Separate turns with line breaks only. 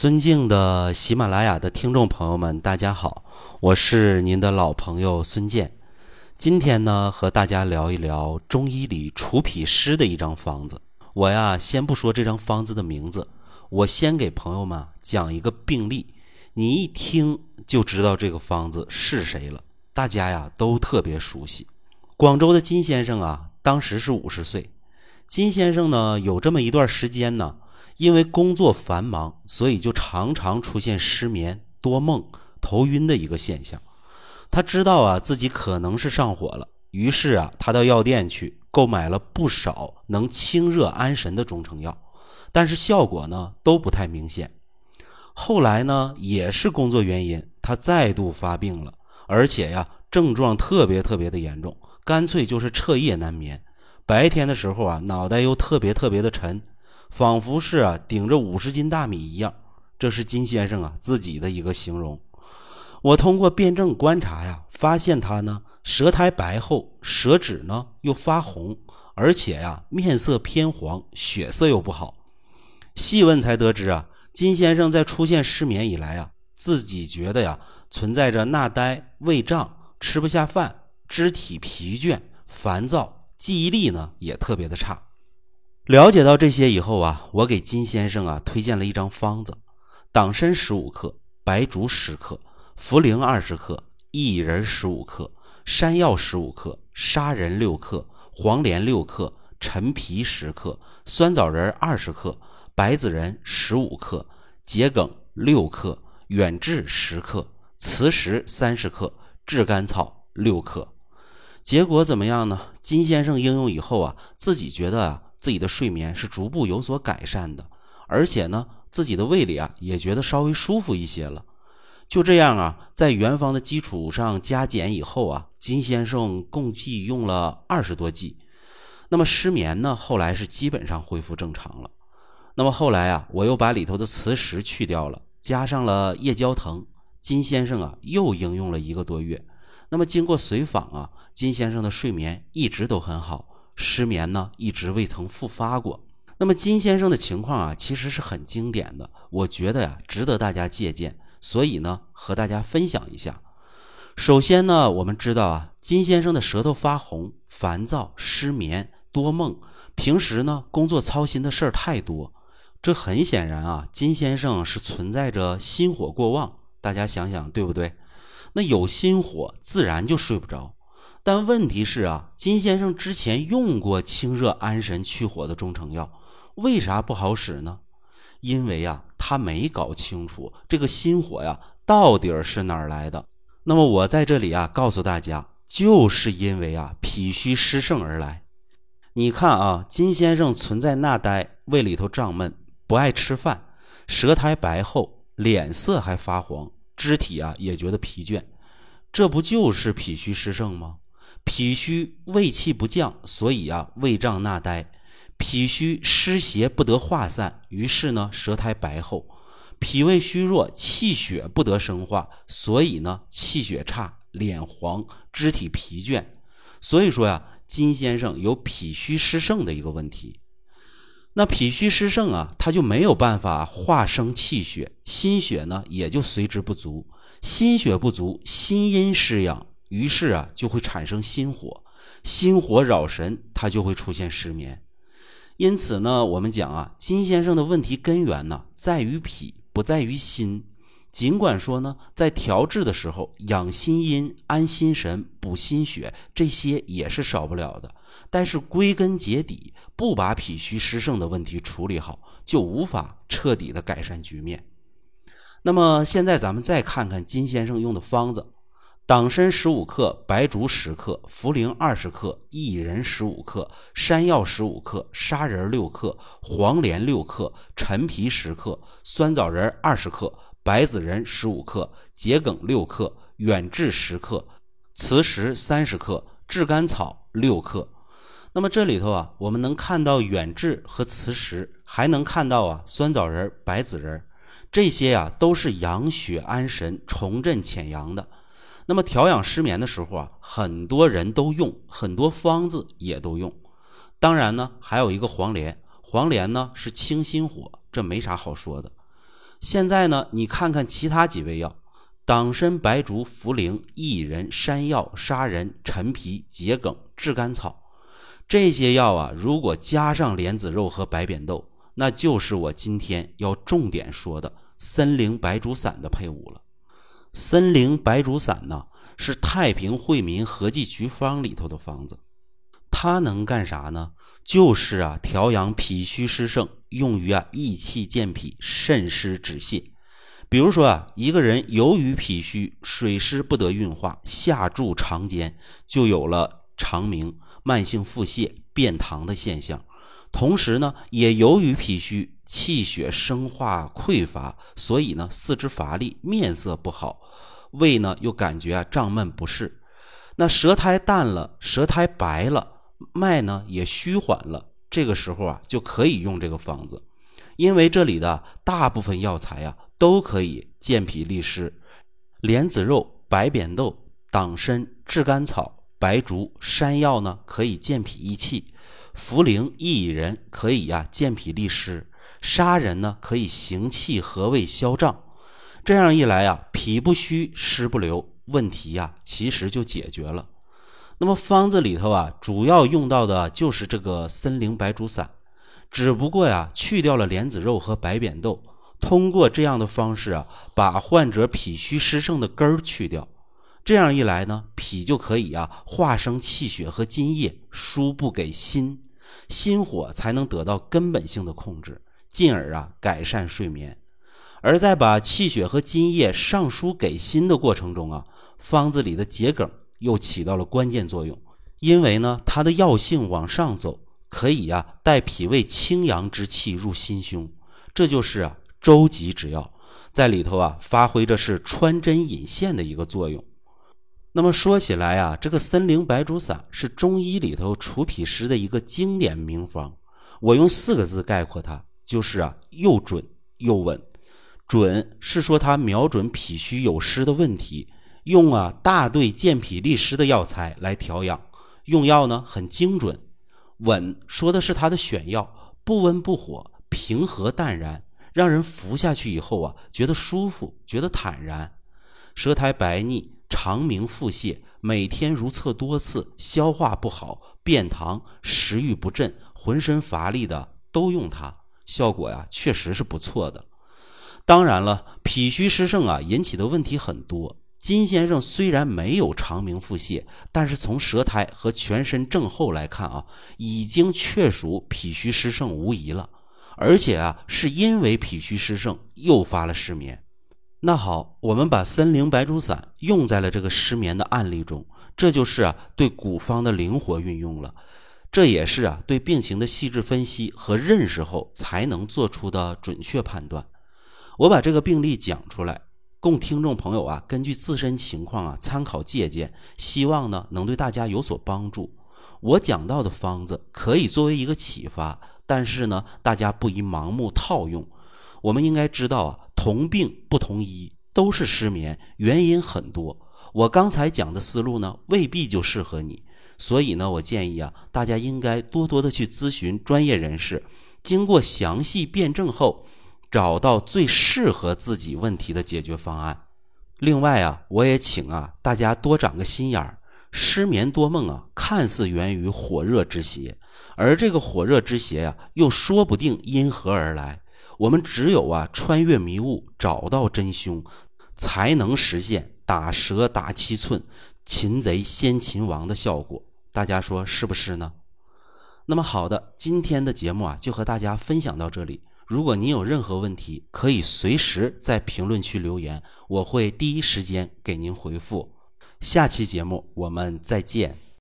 尊敬的喜马拉雅的听众朋友们，大家好，我是您的老朋友孙健。今天呢，和大家聊一聊中医里除脾湿的一张方子。我呀，先不说这张方子的名字，我先给朋友们讲一个病例，你一听就知道这个方子是谁了。大家呀都特别熟悉，广州的金先生啊，当时是五十岁。金先生呢，有这么一段时间呢。因为工作繁忙，所以就常常出现失眠、多梦、头晕的一个现象。他知道啊自己可能是上火了，于是啊他到药店去购买了不少能清热安神的中成药，但是效果呢都不太明显。后来呢也是工作原因，他再度发病了，而且呀症状特别特别的严重，干脆就是彻夜难眠。白天的时候啊脑袋又特别特别的沉。仿佛是啊顶着五十斤大米一样，这是金先生啊自己的一个形容。我通过辩证观察呀，发现他呢舌苔白厚，舌质呢又发红，而且呀面色偏黄，血色又不好。细问才得知啊，金先生在出现失眠以来啊，自己觉得呀存在着纳呆、胃胀、吃不下饭、肢体疲倦、烦躁，记忆力呢也特别的差。了解到这些以后啊，我给金先生啊推荐了一张方子：党参十五克、白术十克、茯苓二十克、薏仁十五克、山药十五克、砂仁六克、黄连六克、陈皮十克、酸枣仁二十克、白子仁十五克、桔梗六克、远志十克、磁石三十克、炙甘草六克。结果怎么样呢？金先生应用以后啊，自己觉得啊。自己的睡眠是逐步有所改善的，而且呢，自己的胃里啊也觉得稍微舒服一些了。就这样啊，在原方的基础上加减以后啊，金先生共计用了二十多剂。那么失眠呢，后来是基本上恢复正常了。那么后来啊，我又把里头的磁石去掉了，加上了夜交藤，金先生啊又应用了一个多月。那么经过随访啊，金先生的睡眠一直都很好。失眠呢，一直未曾复发过。那么金先生的情况啊，其实是很经典的，我觉得呀，值得大家借鉴，所以呢，和大家分享一下。首先呢，我们知道啊，金先生的舌头发红、烦躁、失眠、多梦，平时呢，工作操心的事儿太多，这很显然啊，金先生是存在着心火过旺。大家想想，对不对？那有心火，自然就睡不着。但问题是啊，金先生之前用过清热安神去火的中成药，为啥不好使呢？因为啊，他没搞清楚这个心火呀到底是哪儿来的。那么我在这里啊告诉大家，就是因为啊脾虚湿盛而来。你看啊，金先生存在纳呆，胃里头胀闷，不爱吃饭，舌苔白厚，脸色还发黄，肢体啊也觉得疲倦，这不就是脾虚湿盛吗？脾虚胃气不降，所以啊胃胀纳呆；脾虚湿邪不得化散，于是呢舌苔白厚；脾胃虚弱，气血不得生化，所以呢气血差，脸黄，肢体疲倦。所以说呀，金先生有脾虚湿盛的一个问题。那脾虚湿盛啊，他就没有办法化生气血，心血呢也就随之不足。心血不足，心阴失养。于是啊，就会产生心火，心火扰神，他就会出现失眠。因此呢，我们讲啊，金先生的问题根源呢，在于脾，不在于心。尽管说呢，在调治的时候，养心阴、安心神、补心血，这些也是少不了的。但是归根结底，不把脾虚湿盛的问题处理好，就无法彻底的改善局面。那么现在咱们再看看金先生用的方子。党参十五克，白术十克，茯苓二十克，薏仁十五克，山药十五克，砂仁六克，黄连六克，陈皮十克，酸枣仁二十克，白子仁十五克，桔梗六克，远志十克，磁石三十克，炙甘草六克。那么这里头啊，我们能看到远志和磁石，还能看到啊酸枣仁、白子仁，这些呀都是养血安神、重振潜阳的。那么调养失眠的时候啊，很多人都用，很多方子也都用。当然呢，还有一个黄连，黄连呢是清心火，这没啥好说的。现在呢，你看看其他几味药：党参、白术、茯苓、薏仁、山药、砂仁、陈皮、桔梗、炙甘草，这些药啊，如果加上莲子肉和白扁豆，那就是我今天要重点说的森苓白术散的配伍了。森苓白术散呢，是太平惠民合剂局方里头的方子，它能干啥呢？就是啊，调养脾虚湿盛，用于啊益气健脾、渗湿止泻。比如说啊，一个人由于脾虚水湿不得运化，下注肠间，就有了肠鸣、慢性腹泻、便溏的现象。同时呢，也由于脾虚气血生化匮乏，所以呢四肢乏力、面色不好，胃呢又感觉啊胀闷不适。那舌苔淡了，舌苔白了。脉呢也虚缓了，这个时候啊就可以用这个方子，因为这里的大部分药材啊都可以健脾利湿，莲子肉、白扁豆、党参、炙甘草、白术、山药呢可以健脾益气，茯苓、薏仁可以呀健脾利湿，砂仁呢可以行气和胃消胀，这样一来啊脾不虚湿不流，问题呀其实就解决了。那么方子里头啊，主要用到的就是这个森苓白术散，只不过呀，去掉了莲子肉和白扁豆，通过这样的方式啊，把患者脾虚湿盛的根儿去掉，这样一来呢，脾就可以啊化生气血和津液，输布给心，心火才能得到根本性的控制，进而啊改善睡眠。而在把气血和津液上输给心的过程中啊，方子里的桔梗。又起到了关键作用，因为呢，它的药性往上走，可以呀带脾胃清阳之气入心胸，这就是啊周极之药，在里头啊发挥着是穿针引线的一个作用。那么说起来啊，这个森苓白术散是中医里头除脾湿的一个经典名方，我用四个字概括它，就是啊又准又稳。准是说它瞄准脾虚有湿的问题。用啊大队健脾利湿的药材来调养，用药呢很精准，稳说的是它的选药，不温不火，平和淡然，让人服下去以后啊觉得舒服，觉得坦然。舌苔白腻，肠鸣腹泻，每天如厕多次，消化不好，便溏，食欲不振，浑身乏力的都用它，效果呀确实是不错的。当然了，脾虚湿盛啊引起的问题很多。金先生虽然没有肠鸣腹泻，但是从舌苔和全身症候来看啊，已经确属脾虚湿盛无疑了。而且啊，是因为脾虚湿盛诱发了失眠。那好，我们把森苓白术散用在了这个失眠的案例中，这就是啊对古方的灵活运用了，这也是啊对病情的细致分析和认识后才能做出的准确判断。我把这个病例讲出来。供听众朋友啊，根据自身情况啊参考借鉴，希望呢能对大家有所帮助。我讲到的方子可以作为一个启发，但是呢大家不宜盲目套用。我们应该知道啊，同病不同医，都是失眠，原因很多。我刚才讲的思路呢未必就适合你，所以呢我建议啊大家应该多多的去咨询专业人士，经过详细辩证后。找到最适合自己问题的解决方案。另外啊，我也请啊大家多长个心眼儿。失眠多梦啊，看似源于火热之邪，而这个火热之邪呀，又说不定因何而来。我们只有啊穿越迷雾，找到真凶，才能实现打蛇打七寸，擒贼先擒王的效果。大家说是不是呢？那么好的，今天的节目啊，就和大家分享到这里。如果您有任何问题，可以随时在评论区留言，我会第一时间给您回复。下期节目我们再见。